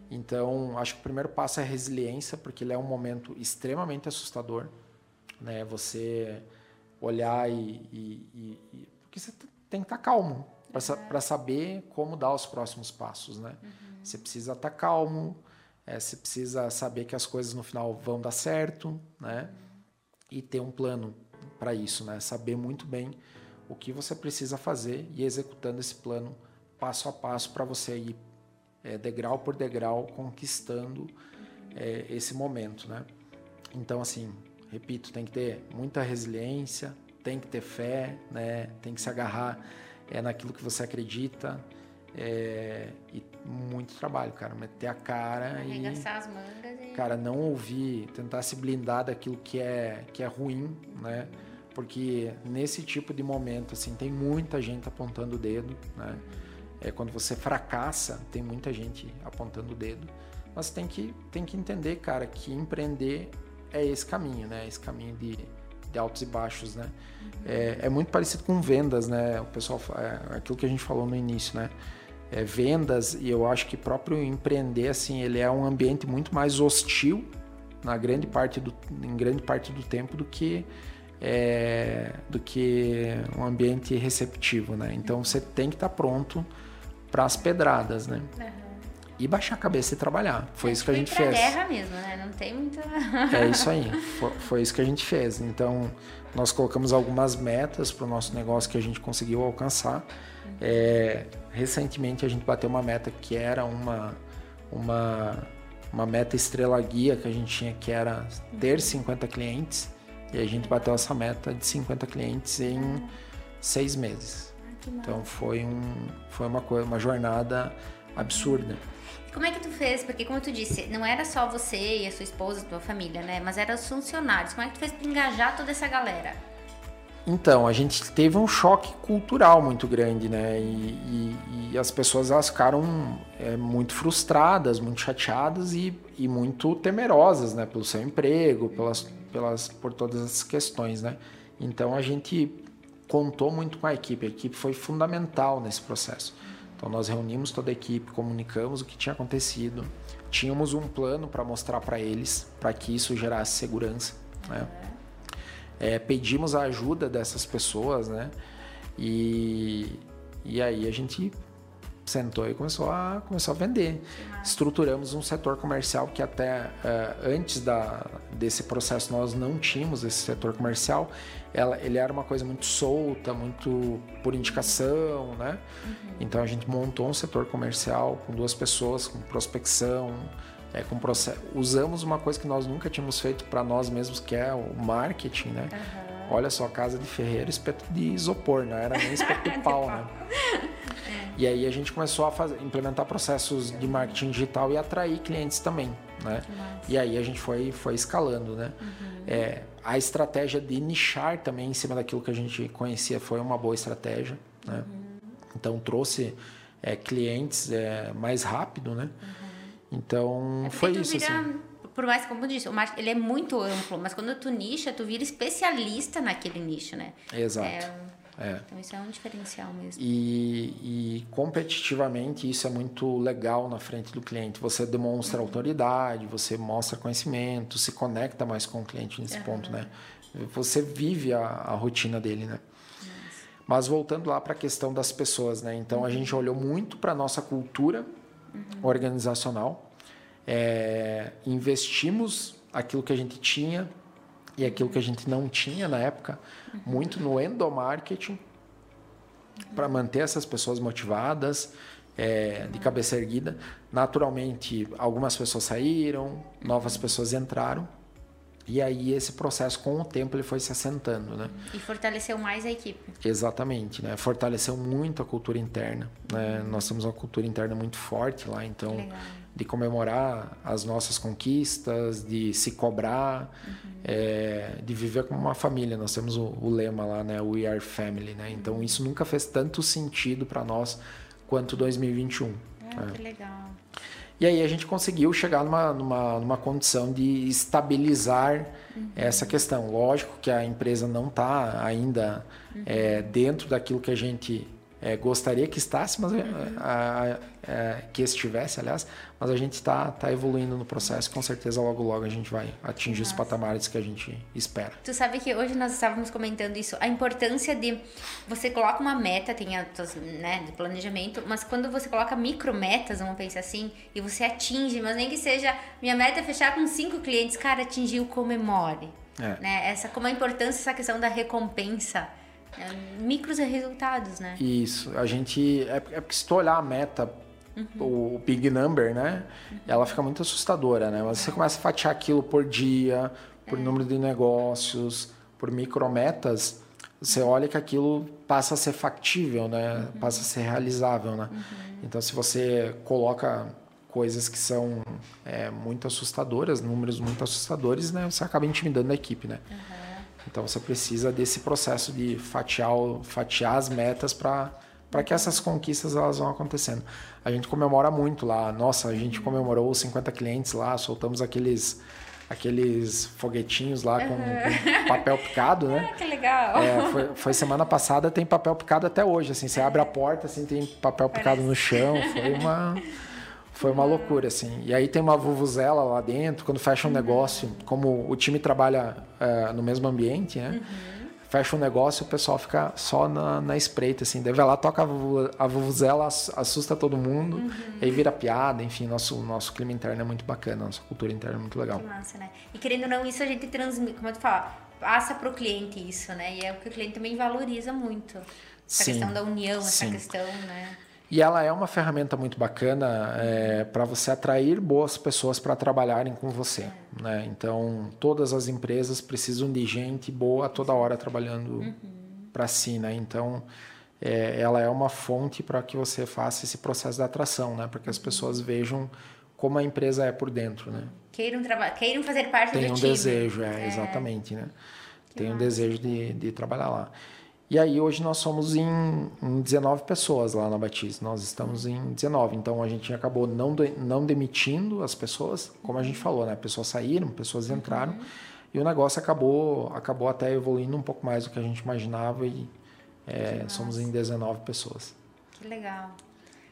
Então, acho que o primeiro passo é a resiliência, porque ele é um momento extremamente assustador, né? Você olhar e... e, e porque você tem que estar calmo para uhum. saber como dar os próximos passos, né? Uhum. Você precisa estar calmo, é, você precisa saber que as coisas no final vão dar certo, né? E ter um plano para isso, né? Saber muito bem o que você precisa fazer e executando esse plano passo a passo para você ir é, degrau por degrau conquistando é, esse momento, né? Então, assim, repito, tem que ter muita resiliência, tem que ter fé, né? Tem que se agarrar é, naquilo que você acredita, é, e muito trabalho, cara. Meter a cara Arregaçar e. as mangas e... Cara, não ouvir, tentar se blindar daquilo que é, que é ruim, né? Porque nesse tipo de momento, assim, tem muita gente apontando o dedo, né? É, quando você fracassa, tem muita gente apontando o dedo. Mas tem que, tem que entender, cara, que empreender é esse caminho, né? Esse caminho de, de altos e baixos, né? É, é muito parecido com vendas, né? O pessoal, é, aquilo que a gente falou no início, né? É, vendas e eu acho que próprio empreender assim ele é um ambiente muito mais hostil na grande parte do em grande parte do tempo do que é, do que um ambiente receptivo né? Então você tem que estar tá pronto para as pedradas né? Uhum. e baixar a cabeça e trabalhar. Foi é, isso que a gente fez. guerra mesmo né? Não tem muita é isso aí. Foi, foi isso que a gente fez. Então nós colocamos algumas metas para o nosso negócio que a gente conseguiu alcançar é, recentemente a gente bateu uma meta que era uma, uma, uma meta estrela guia que a gente tinha, que era ter 50 clientes. E a gente bateu essa meta de 50 clientes em seis meses. Então foi, um, foi uma, coisa, uma jornada absurda. Como é que tu fez? Porque como tu disse, não era só você e a sua esposa, tua família, né? Mas eram os funcionários. Como é que tu fez para engajar toda essa galera? Então, a gente teve um choque cultural muito grande, né? E, e, e as pessoas elas ficaram é, muito frustradas, muito chateadas e, e, muito temerosas, né? Pelo seu emprego, pelas, pelas, por todas essas questões, né? Então, a gente contou muito com a equipe. A equipe foi fundamental nesse processo. Então, nós reunimos toda a equipe, comunicamos o que tinha acontecido. Tínhamos um plano para mostrar para eles, para que isso gerasse segurança, né? É, pedimos a ajuda dessas pessoas, né? E, e aí a gente sentou e começou a, começou a vender. Estruturamos um setor comercial que até uh, antes da, desse processo nós não tínhamos esse setor comercial. Ela, ele era uma coisa muito solta, muito por indicação, né? Uhum. Então a gente montou um setor comercial com duas pessoas, com prospecção, é, com processo. Usamos uma coisa que nós nunca tínhamos feito para nós mesmos, que é o marketing, né? Uhum. Olha só, casa de ferreiro, espeto de isopor, não era nem espeto de pau, né? É. E aí a gente começou a fazer, implementar processos de marketing digital e atrair clientes também, né? E aí a gente foi, foi escalando, né? Uhum. É, a estratégia de nichar também em cima daquilo que a gente conhecia foi uma boa estratégia, né? Uhum. Então trouxe é, clientes é, mais rápido, né? Uhum. Então, é foi isso. Vira, assim. Por mais como eu disse, o marketing ele é muito amplo, mas quando tu nicha, tu vira especialista naquele nicho, né? Exato. É, é. Então isso é um diferencial mesmo. E, e, competitivamente isso é muito legal na frente do cliente. Você demonstra uhum. autoridade, você mostra conhecimento, se conecta mais com o cliente nesse uhum. ponto, né? Você vive a, a rotina dele, né? Mas voltando lá para a questão das pessoas, né? Então a uhum. gente olhou muito para nossa cultura uhum. organizacional. É, investimos aquilo que a gente tinha e aquilo que a gente não tinha na época, uhum. muito no endomarketing, uhum. para manter essas pessoas motivadas, é, de cabeça erguida. Naturalmente, algumas pessoas saíram, novas pessoas entraram. E aí esse processo com o tempo ele foi se assentando, né? E fortaleceu mais a equipe. Exatamente, né? Fortaleceu muito a cultura interna, né? Nós temos uma cultura interna muito forte lá, então de comemorar as nossas conquistas, de se cobrar, uhum. é, de viver como uma família. Nós temos o, o, lema lá, né? We are family, né? Então uhum. isso nunca fez tanto sentido para nós quanto 2021. Ah, né? Que legal. E aí a gente conseguiu chegar numa, numa, numa condição de estabilizar uhum. essa questão. Lógico que a empresa não está ainda uhum. é, dentro daquilo que a gente é, gostaria que estivesse, mas uhum. a, a, a, que estivesse, aliás, mas a gente está tá evoluindo no processo. Com certeza, logo logo a gente vai atingir Nossa. os patamares que a gente espera. Tu sabe que hoje nós estávamos comentando isso, a importância de você coloca uma meta, tem a, né, de planejamento, mas quando você coloca micro metas, vamos pensar assim, e você atinge, mas nem que seja minha meta é fechar com cinco clientes, cara, atingiu, comemore. É. Né? Essa como a importância essa questão da recompensa é, micros resultados, né? Isso. A gente. É, é porque se tu olhar a meta, uhum. o big number, né? Uhum. Ela fica muito assustadora, né? Mas você começa a fatiar aquilo por dia, por é. número de negócios, por micrometas, você olha que aquilo passa a ser factível, né? Uhum. Passa a ser realizável, né? Uhum. Então, se você coloca coisas que são é, muito assustadoras, números muito assustadores, né? Você acaba intimidando a equipe, né? Uhum. Então você precisa desse processo de fatiar, fatiar as metas para para que essas conquistas elas vão acontecendo. A gente comemora muito lá. Nossa, a gente comemorou 50 clientes lá, soltamos aqueles aqueles foguetinhos lá com, com papel picado, né? Ah, que legal! É, foi, foi, semana passada, tem papel picado até hoje, assim, você abre a porta, assim, tem papel picado no chão, foi uma foi uma loucura, assim. E aí tem uma vuvuzela lá dentro, quando fecha um negócio, como o time trabalha uh, no mesmo ambiente, né? Uhum. Fecha um negócio, o pessoal fica só na, na espreita, assim. Deve lá, toca a vuvuzela, assusta todo mundo, uhum. aí vira piada, enfim, nosso, nosso clima interno é muito bacana, nossa cultura interna é muito legal. Que massa, né? E querendo ou não, isso a gente transmite, como tu fala, passa para o cliente isso, né? E é o que o cliente também valoriza muito. Essa sim, questão da união, essa sim. questão, né? E ela é uma ferramenta muito bacana é, para você atrair boas pessoas para trabalharem com você. Né? Então, todas as empresas precisam de gente boa toda hora trabalhando uhum. para si. Né? Então, é, ela é uma fonte para que você faça esse processo de atração, né? para que as pessoas vejam como a empresa é por dentro. Né? Queiram, queiram fazer parte Tem do um time. desejo, é, é. exatamente. Né? Tem um desejo de, de trabalhar lá. E aí hoje nós somos em, em 19 pessoas lá na Batista. Nós estamos em 19. Então a gente acabou não, de, não demitindo as pessoas, como a gente falou, né? Pessoas saíram, pessoas entraram. Uhum. E o negócio acabou, acabou até evoluindo um pouco mais do que a gente imaginava e é, somos em 19 pessoas. Que legal.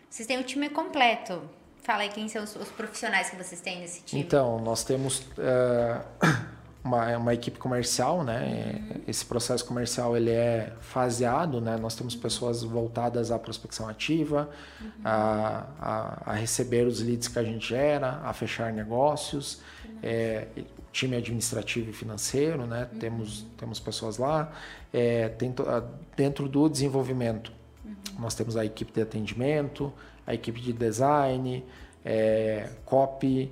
Vocês têm o time completo. Fala aí quem são os, os profissionais que vocês têm nesse time. Então, nós temos. Uh, uma, uma equipe comercial, né? Esse processo comercial ele é faseado, né? Nós temos pessoas voltadas à prospecção ativa, uhum. a, a, a, receber os leads que a gente gera, a fechar negócios, é, time administrativo e financeiro, né? Uhum. Temos, temos pessoas lá. É, dentro do desenvolvimento, uhum. nós temos a equipe de atendimento, a equipe de design, é, copy,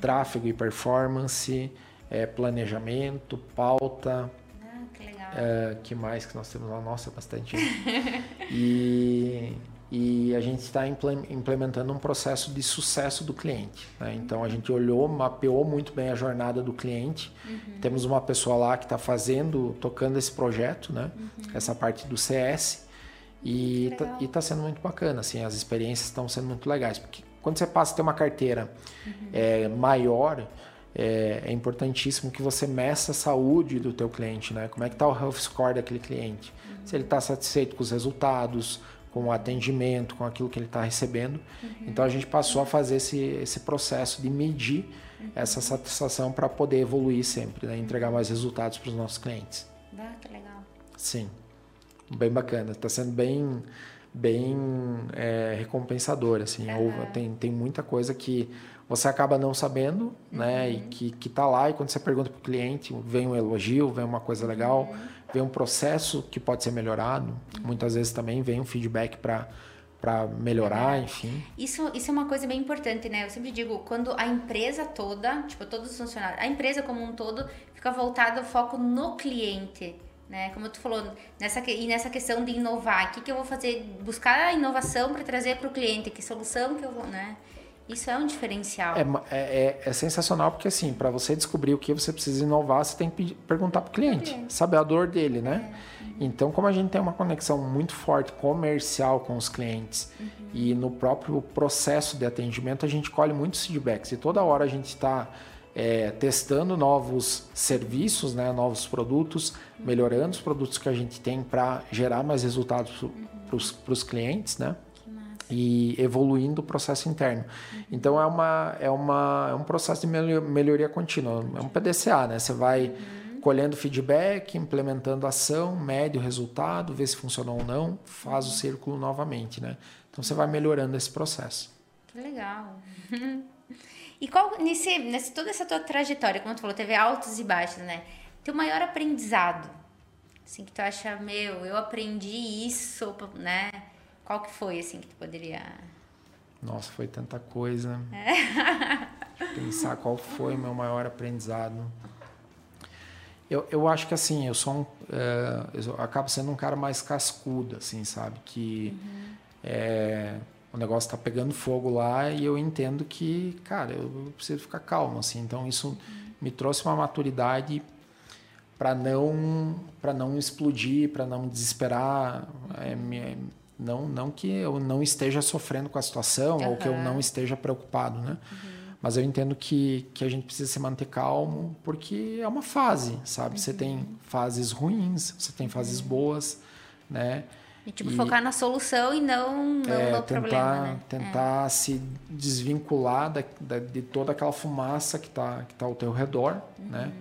tráfego e performance, é, planejamento, pauta. Ah, que legal. É, que mais que nós temos lá? Nossa, bastante. e, e a gente está implementando um processo de sucesso do cliente. Né? Então a gente olhou, mapeou muito bem a jornada do cliente. Uhum. Temos uma pessoa lá que está fazendo, tocando esse projeto, né? Uhum. essa parte do CS. E está sendo muito bacana, assim, as experiências estão sendo muito legais. Porque quando você passa a ter uma carteira uhum. é, maior, é, é, importantíssimo que você meça a saúde do teu cliente, né? Como é que está o health score daquele cliente? Uhum. Se ele está satisfeito com os resultados, com o atendimento, com aquilo que ele está recebendo. Uhum. Então a gente passou a fazer esse, esse processo de medir uhum. essa satisfação para poder evoluir sempre, né? entregar mais resultados para os nossos clientes. Ah, que legal. Sim, bem bacana. Está sendo bem bem é, recompensador assim. Tem, tem muita coisa que você acaba não sabendo, uhum. né? E uhum. que, que tá lá, e quando você pergunta para o cliente, vem um elogio, vem uma coisa legal, uhum. vem um processo que pode ser melhorado. Uhum. Muitas vezes também vem um feedback para para melhorar, é. enfim. Isso, isso é uma coisa bem importante, né? Eu sempre digo, quando a empresa toda, tipo, todos os funcionários, a empresa como um todo fica voltada o foco no cliente, né? Como tu falou, nessa, e nessa questão de inovar, o que, que eu vou fazer? Buscar a inovação para trazer para o cliente, que solução que eu vou, né? Isso é um diferencial. É, é, é, é sensacional porque, assim, para você descobrir o que você precisa inovar, você tem que perguntar para o cliente, saber a dor dele, né? É. Então, como a gente tem uma conexão muito forte comercial com os clientes uhum. e no próprio processo de atendimento, a gente colhe muitos feedbacks. E toda hora a gente está é, testando novos serviços, né, novos produtos, melhorando os produtos que a gente tem para gerar mais resultados para os clientes, né? E evoluindo o processo interno. Então é, uma, é, uma, é um processo de melhoria contínua, é um PDCA, né? Você vai colhendo feedback, implementando ação, mede o resultado, vê se funcionou ou não, faz o círculo novamente, né? Então você vai melhorando esse processo. Que legal. E qual, nesse, nesse, toda essa tua trajetória, como tu falou, teve altos e baixos, né? Teu maior aprendizado, assim, que tu acha, meu, eu aprendi isso, né? Qual que foi, assim, que tu poderia... Nossa, foi tanta coisa. É. Pensar qual foi meu maior aprendizado. Eu, eu acho que, assim, eu sou um... É, eu acabo sendo um cara mais cascudo, assim, sabe? Que... Uhum. É, o negócio está pegando fogo lá e eu entendo que, cara, eu preciso ficar calmo, assim. Então isso me trouxe uma maturidade para não para não explodir, para não desesperar, é, me, não não que eu não esteja sofrendo com a situação uhum. ou que eu não esteja preocupado, né? Uhum. Mas eu entendo que, que a gente precisa se manter calmo porque é uma fase, sabe? Uhum. Você tem fases ruins, você tem fases boas, né? E, tipo, e, focar na solução e não, não é, no tentar, problema, né? Tentar é. se desvincular da, da, de toda aquela fumaça que está que tá ao teu redor, uhum. né?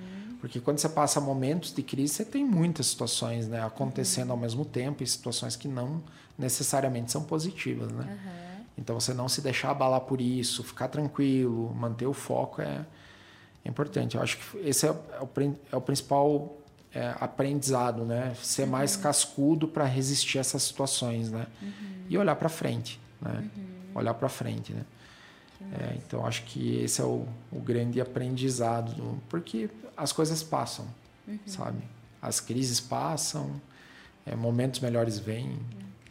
Porque quando você passa momentos de crise, você tem muitas situações né, acontecendo uhum. ao mesmo tempo e situações que não necessariamente são positivas, né? Uhum. Então, você não se deixar abalar por isso, ficar tranquilo, manter o foco é, é importante. Eu acho que esse é, é, o, é o principal é, aprendizado, né? Ser uhum. mais cascudo para resistir a essas situações, né? Uhum. E olhar para frente, né? Uhum. Olhar para frente, né? É, então acho que esse é o, o grande aprendizado, porque as coisas passam, uhum. sabe? As crises passam, é, momentos melhores vêm.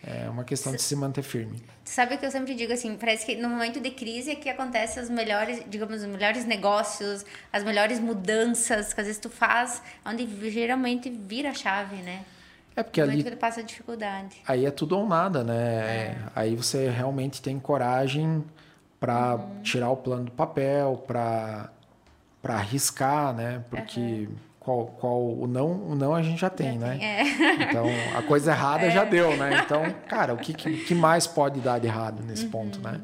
É uma questão de se manter firme. Sabe o que eu sempre digo assim, parece que no momento de crise é que acontecem os melhores, digamos, os melhores negócios, as melhores mudanças que às vezes tu faz, onde geralmente vira a chave, né? É porque no ali que ele passa dificuldade. Aí é tudo ou nada, né? É. Aí você realmente tem coragem para uhum. tirar o plano do papel, para para arriscar, né? Porque uhum qual, qual o não, o não a gente já tem, já né? Tem, é. Então, a coisa errada é. já deu, né? Então, cara, o que, que mais pode dar de errado nesse uhum. ponto, né?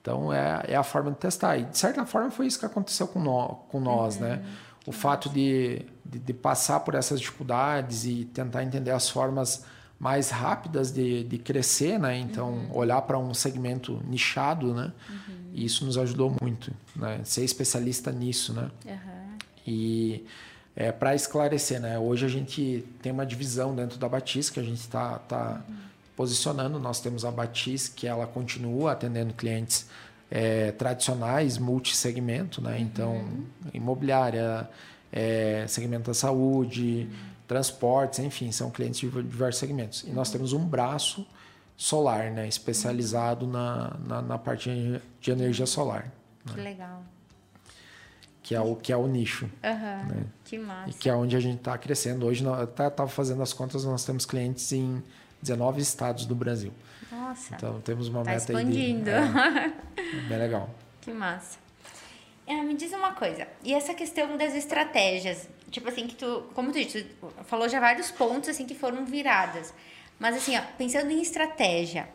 Então, é, é a forma de testar. E, de certa forma, foi isso que aconteceu com, no, com nós, né? uhum. né? O fato de, de, de, passar por essas dificuldades e tentar entender as formas mais rápidas de, de crescer, né? Então, uhum. olhar para um segmento nichado, né? Uhum. E isso nos ajudou muito, né? Ser especialista nisso, né? E é, para esclarecer, né? Hoje a gente tem uma divisão dentro da Batis que a gente está tá posicionando. Nós temos a Batis que ela continua atendendo clientes é, tradicionais, multissegmento, né? Então, uhum. imobiliária, é, segmento da saúde, uhum. transportes, enfim, são clientes de diversos segmentos. E nós temos um braço solar, né? Especializado na, na, na parte de energia solar. Que né? legal que é o que é o nicho. Uhum, né? Que massa. E que é onde a gente está crescendo. Hoje, eu estava fazendo as contas, nós temos clientes em 19 estados do Brasil. Nossa. Então temos uma tá meta expandindo. aí. De, é, bem legal. Que massa. É, me diz uma coisa, e essa questão das estratégias, tipo assim, que tu, como tu disse, tu falou já vários pontos assim que foram viradas. Mas assim, ó, pensando em estratégia,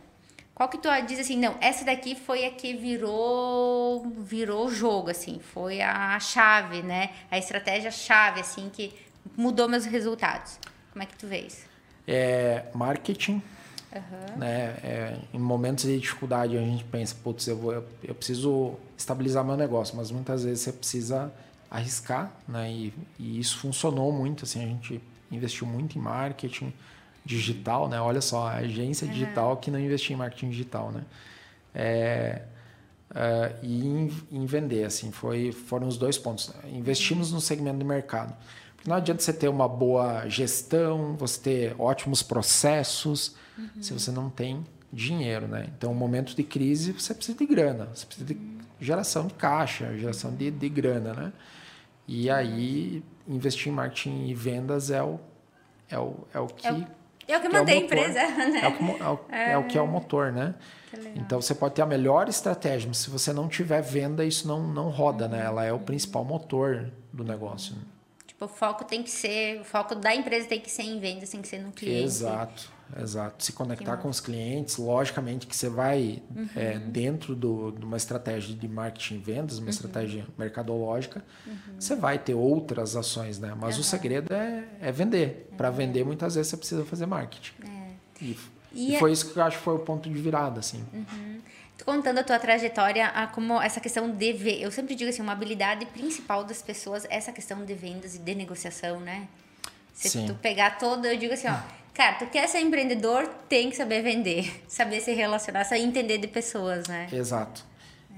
qual que tu diz assim, não, essa daqui foi a que virou virou jogo, assim, foi a chave, né? A estratégia chave, assim, que mudou meus resultados. Como é que tu vês? É marketing, uhum. né? É, em momentos de dificuldade a gente pensa, putz, eu, vou, eu, eu preciso estabilizar meu negócio, mas muitas vezes você precisa arriscar, né? E, e isso funcionou muito, assim, a gente investiu muito em marketing, digital, né? Olha só, a agência uhum. digital que não investia em marketing digital, né? É, é, e em, em, vender, assim, foi, foram os dois pontos. Investimos no segmento de mercado. Porque não adianta você ter uma boa gestão, você ter ótimos processos, uhum. se você não tem dinheiro, né? Então, momento de crise, você precisa de grana, você precisa de geração de caixa, geração de, de grana, né? E aí, investir em marketing e vendas é o, é o, é o que... É o É o que, que mantém é a empresa, né? É o, que, é, o, é o que é o motor, né? Então você pode ter a melhor estratégia, mas se você não tiver venda, isso não, não roda, né? Ela é o principal motor do negócio. Né? Tipo, o foco tem que ser, o foco da empresa tem que ser em vendas, tem que ser no cliente. Exato, exato. Se conectar com os clientes, logicamente que você vai uhum. é, dentro do, de uma estratégia de marketing e vendas, uma uhum. estratégia mercadológica, uhum. você vai ter outras ações, né? Mas o segredo é, é vender. Para vender, muitas vezes você precisa fazer marketing. É. E e, e é foi isso que eu acho que foi o ponto de virada, assim. Uhum. Contando a tua trajetória, a como essa questão de ver, eu sempre digo assim, uma habilidade principal das pessoas é essa questão de vendas e de negociação, né? Se Sim. tu pegar toda, eu digo assim, ó, cara, tu quer ser empreendedor, tem que saber vender, saber se relacionar, saber entender de pessoas, né? Exato.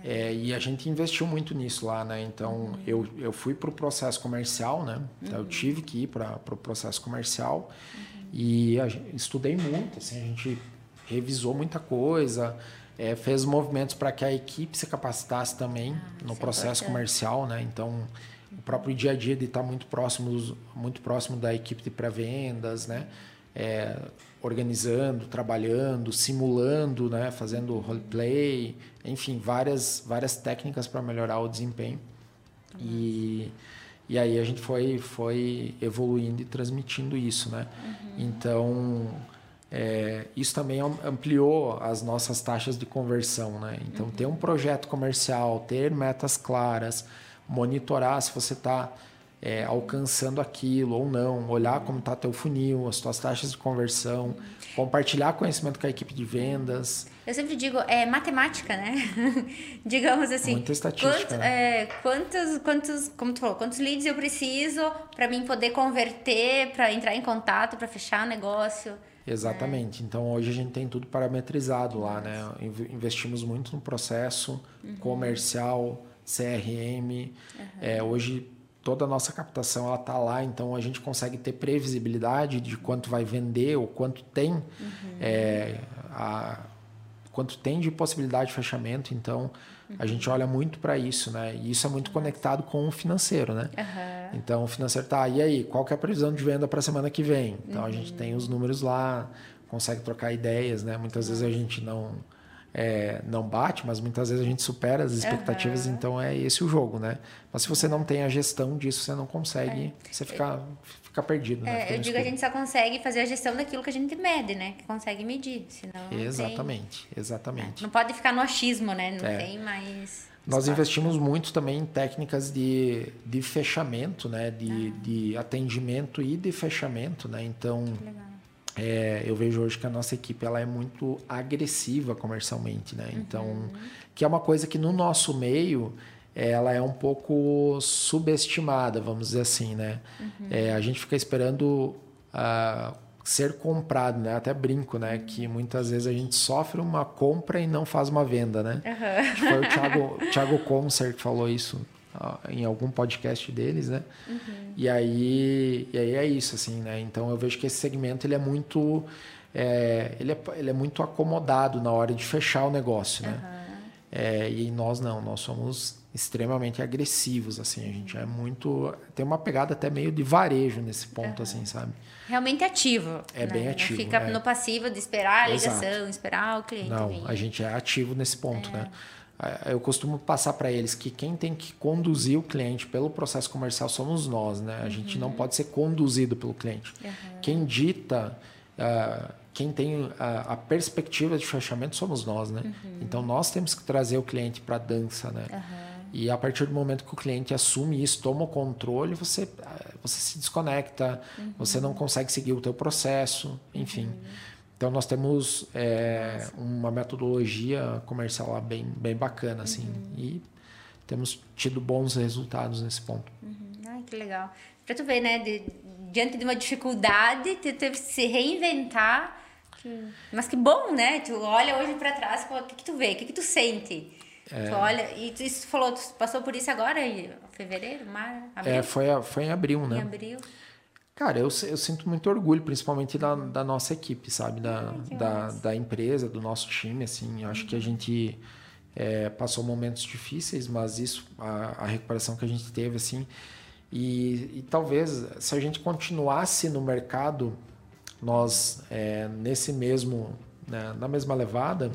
É, e a gente investiu muito nisso lá, né? Então, uhum. eu, eu fui para o processo comercial, né? Então, uhum. eu tive que ir para o pro processo comercial. Uhum. E a, estudei muito, assim, a gente revisou muita coisa, é, fez movimentos para que a equipe se capacitasse também ah, no é processo é comercial, né? Então, o próprio dia a dia de estar muito próximo, muito próximo da equipe de pré-vendas, né? É, organizando, trabalhando, simulando, né? Fazendo roleplay, enfim, várias, várias técnicas para melhorar o desempenho. E e aí a gente foi, foi evoluindo e transmitindo isso, né? Uhum. Então, é, isso também ampliou as nossas taxas de conversão, né? Então, uhum. ter um projeto comercial, ter metas claras, monitorar se você está é, alcançando aquilo ou não, olhar como está teu funil, as tuas taxas de conversão, compartilhar conhecimento com a equipe de vendas. Eu sempre digo, é matemática, né? Digamos assim. Muita estatística. Quanto, né? é, quantos, quantos, como tu falou, quantos leads eu preciso para mim poder converter, para entrar em contato, para fechar o negócio? Exatamente. Então hoje a gente tem tudo parametrizado lá, né? Investimos muito no processo uhum. comercial, CRM. Uhum. É, hoje toda a nossa captação ela está lá, então a gente consegue ter previsibilidade de quanto vai vender ou quanto tem uhum. é, a, quanto tem de possibilidade de fechamento. Então, uhum. a gente olha muito para isso, né? E isso é muito conectado com o financeiro, né? Uhum. Então, o financeiro tá, e aí, qual que é a previsão de venda para a semana que vem? Então, uhum. a gente tem os números lá, consegue trocar ideias, né? Muitas vezes a gente não é, não bate, mas muitas vezes a gente supera as expectativas, uhum. então é esse o jogo, né? Mas se você não tem a gestão disso, você não consegue, é. você fica, fica perdido. Né? É, fica eu digo que a gente só consegue fazer a gestão daquilo que a gente mede, né? Que consegue medir, senão Exatamente, tem... exatamente. Não pode ficar no achismo, né? Não é. tem mais... Nós investimos muito também em técnicas de, de fechamento, né? De, ah. de atendimento e de fechamento, né? Então... Legal é, eu vejo hoje que a nossa equipe ela é muito agressiva comercialmente, né? Então, uhum. que é uma coisa que no nosso meio ela é um pouco subestimada, vamos dizer assim, né? Uhum. É, a gente fica esperando uh, ser comprado, né? Até brinco, né? Que muitas vezes a gente sofre uma compra e não faz uma venda, né? Uhum. Foi o Thiago, Thiago Concer que falou isso em algum podcast deles, né? Uhum. E aí, e aí é isso, assim, né? Então eu vejo que esse segmento ele é muito, é, ele, é, ele é muito acomodado na hora de fechar o negócio, né? Uhum. É, e nós não, nós somos extremamente agressivos, assim, a gente é muito, tem uma pegada até meio de varejo nesse ponto, uhum. assim, sabe? Realmente ativo. É né? bem ativo. Fica é. no passivo de esperar a ligação, Exato. esperar o cliente. Não, vir. a gente é ativo nesse ponto, é. né? Eu costumo passar para eles que quem tem que conduzir o cliente pelo processo comercial somos nós, né? A uhum. gente não pode ser conduzido pelo cliente. Uhum. Quem dita, uh, quem tem a, a, perspectiva de fechamento somos nós, né? Uhum. Então nós temos que trazer o cliente para a dança, né? E a partir do momento que o cliente assume isso, toma o controle, você, você se desconecta, você não consegue seguir o teu processo, enfim. Então nós temos é, uma metodologia comercial lá bem, bem bacana, assim, uhum. e temos tido bons resultados nesse ponto. Uhum. Ai, que legal. Para tu ver, né, de, diante de uma dificuldade, tu teve que se reinventar. Que... Mas que bom, né? Tu olha hoje para trás, o que, que tu vê, o que, que tu sente? É... Tu olha, e tu, tu falou, tu passou por isso agora, em fevereiro, mar, abril? É, foi, foi em abril, né? Em abril. Cara, eu, eu sinto muito orgulho, principalmente da, da nossa equipe, sabe? Da, da, da, empresa, do nosso time, assim. Eu acho que a gente é, passou momentos difíceis, mas isso, a, a, recuperação que a gente teve, assim. E, e talvez, se a gente continuasse no mercado nós é, nesse mesmo, né, na mesma levada,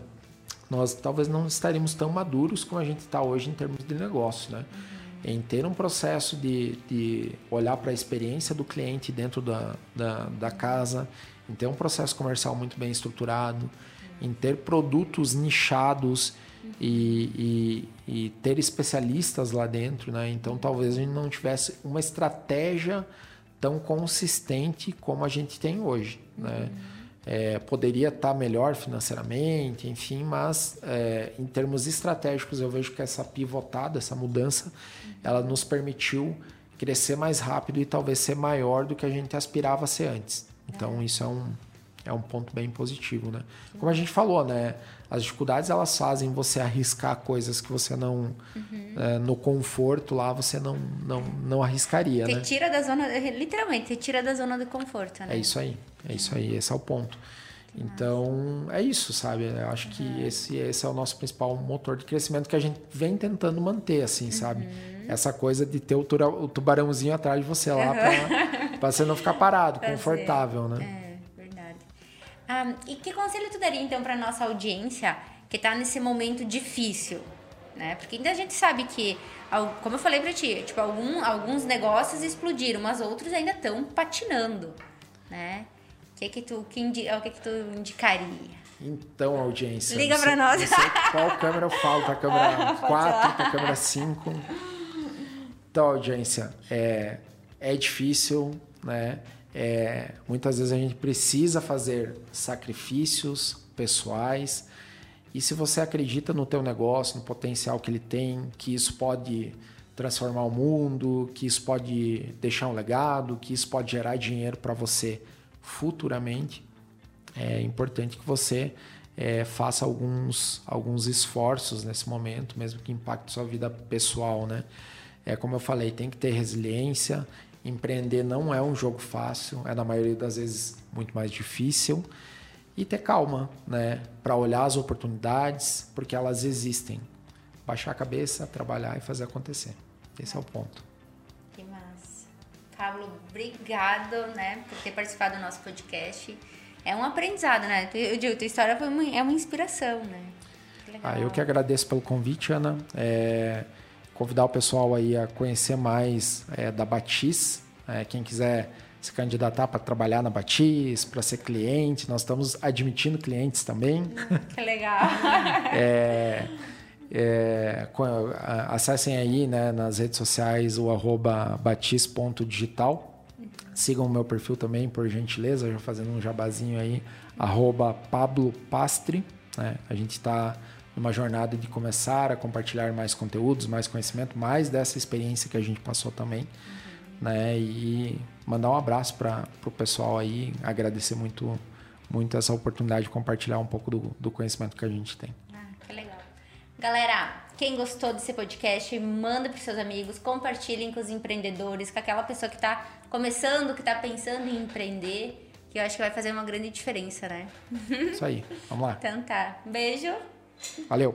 nós talvez não estaríamos tão maduros como a gente está hoje em termos de negócio, né? Uhum. Em ter um processo de, de olhar para a experiência do cliente dentro da, da, da, casa, em ter um processo comercial muito bem estruturado, uhum. em ter produtos nichados uhum. e, e, e, ter especialistas lá dentro, né? Então talvez a gente não tivesse uma estratégia tão consistente como a gente tem hoje, né? É, poderia estar melhor financeiramente, enfim, mas é, em termos estratégicos eu vejo que essa pivotada, essa mudança, ela nos permitiu crescer mais rápido e talvez ser maior do que a gente aspirava a ser antes. Então isso é um, é um ponto bem positivo, né? Como a gente falou, né? As dificuldades elas fazem você arriscar coisas que você não uhum. é, no conforto lá você não não, não arriscaria, você né? tira da zona literalmente, você tira da zona de conforto, né? É isso aí, é isso aí, esse é o ponto. Então é isso, sabe? Eu acho que uhum. esse esse é o nosso principal motor de crescimento que a gente vem tentando manter, assim, sabe? Uhum. Essa coisa de ter o, o tubarãozinho atrás de você lá para você não ficar parado, confortável, né? É. Um, e que conselho tu daria então para nossa audiência que está nesse momento difícil, né? Porque ainda a gente sabe que, como eu falei para ti, tipo algum, alguns negócios explodiram, mas outros ainda estão patinando, né? O que que tu que, indi, o que que tu indicaria? Então, audiência. Liga para nós. qual câmera eu falo? Para câmera 4, para a câmera 5. Então, audiência, é, é difícil, né? É, muitas vezes a gente precisa fazer sacrifícios pessoais e se você acredita no teu negócio, no potencial que ele tem, que isso pode transformar o mundo, que isso pode deixar um legado, que isso pode gerar dinheiro para você futuramente, é importante que você é, faça alguns, alguns esforços nesse momento, mesmo que impacte sua vida pessoal, né? É como eu falei, tem que ter resiliência, Empreender não é um jogo fácil, é na maioria das vezes muito mais difícil. E ter calma, né? Para olhar as oportunidades, porque elas existem. Baixar a cabeça, trabalhar e fazer acontecer. Esse é o ponto. Que massa. Pablo, obrigado, né, por ter participado do nosso podcast. É um aprendizado, né? Eu digo, tua história foi uma, é uma inspiração, né? Ah, eu que agradeço pelo convite, Ana. É convidar o pessoal aí a conhecer mais é, da Batis. É, quem quiser se candidatar para trabalhar na Batis, para ser cliente, nós estamos admitindo clientes também. Que legal! é, é, acessem aí né, nas redes sociais o arroba batis.digital. Sigam o meu perfil também, por gentileza, já fazendo um jabazinho aí, arroba Pablo Pastre. Né? A gente está numa jornada de começar a compartilhar mais conteúdos, mais conhecimento, mais dessa experiência que a gente passou também, uhum. né? E mandar um abraço para o pessoal aí, agradecer muito, muito essa oportunidade de compartilhar um pouco do, do conhecimento que a gente tem. Ah, que legal. Galera, quem gostou desse podcast, manda para seus amigos, compartilhem com os empreendedores, com aquela pessoa que está começando, que está pensando em empreender, que eu acho que vai fazer uma grande diferença, né? Isso aí, vamos lá. então tá. Beijo. Valeu!